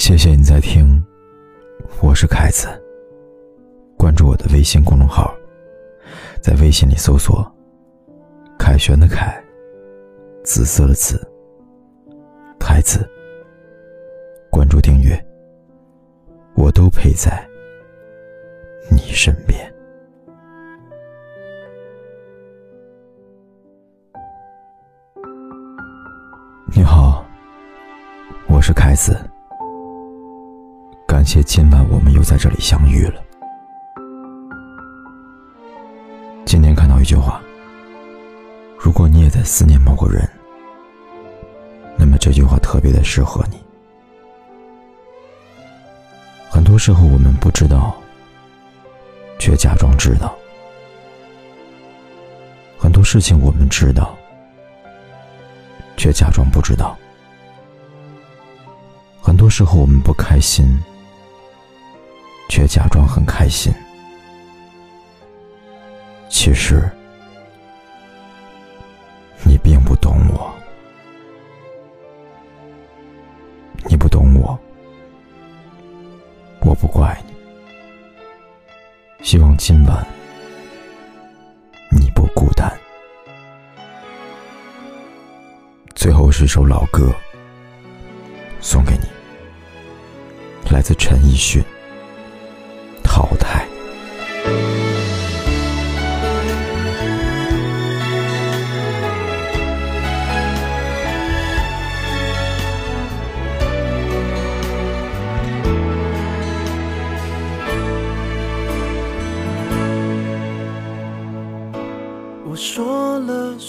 谢谢你在听，我是凯子。关注我的微信公众号，在微信里搜索“凯旋”的凯，紫色的紫，凯子。关注订阅，我都陪在你身边。你好，我是凯子。感谢今晚我们又在这里相遇了。今天看到一句话：如果你也在思念某个人，那么这句话特别的适合你。很多时候我们不知道，却假装知道；很多事情我们知道，却假装不知道。很多时候我们不开心，却假装很开心。其实，你并不懂我，你不懂我，我不怪你。希望今晚你不孤单。最后是首老歌，送给你，来自陈奕迅，《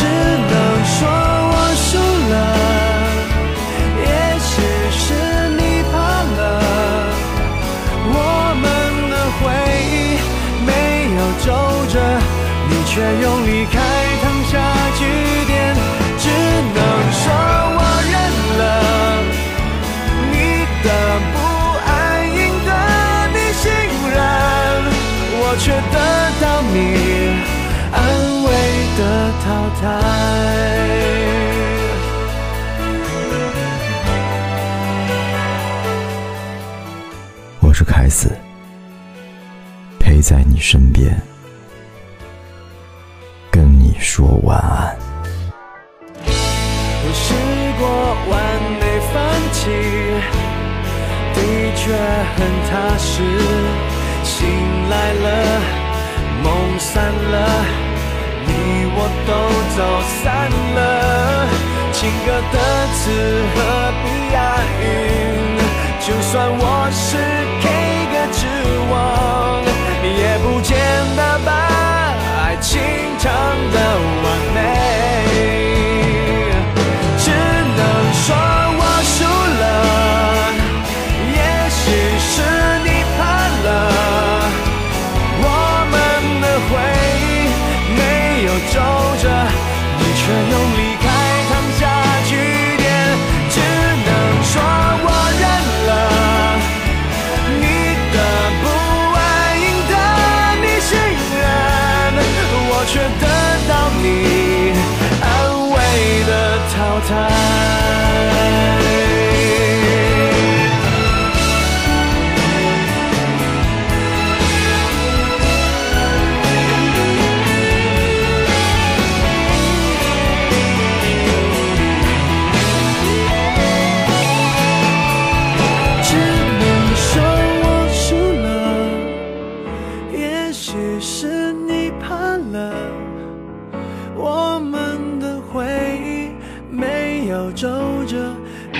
只能说我输了也许是你怕了我们的回忆没有皱褶你却用离开烫下句点只能说我认了。你的不安赢得你信任我却得到你。的淘汰。我是凯子，陪在你身边，跟你说晚安。我试过完美放弃，的确很踏实。醒来了，梦散了，你我都走散了。情歌的词何必押韵？就算我是 K 你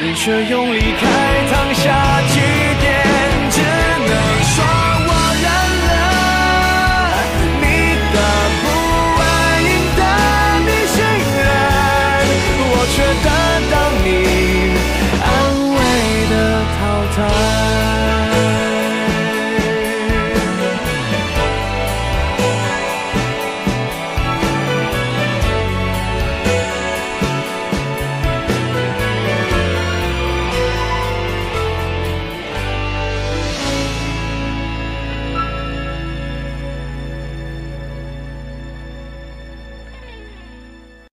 你却用离开烫下句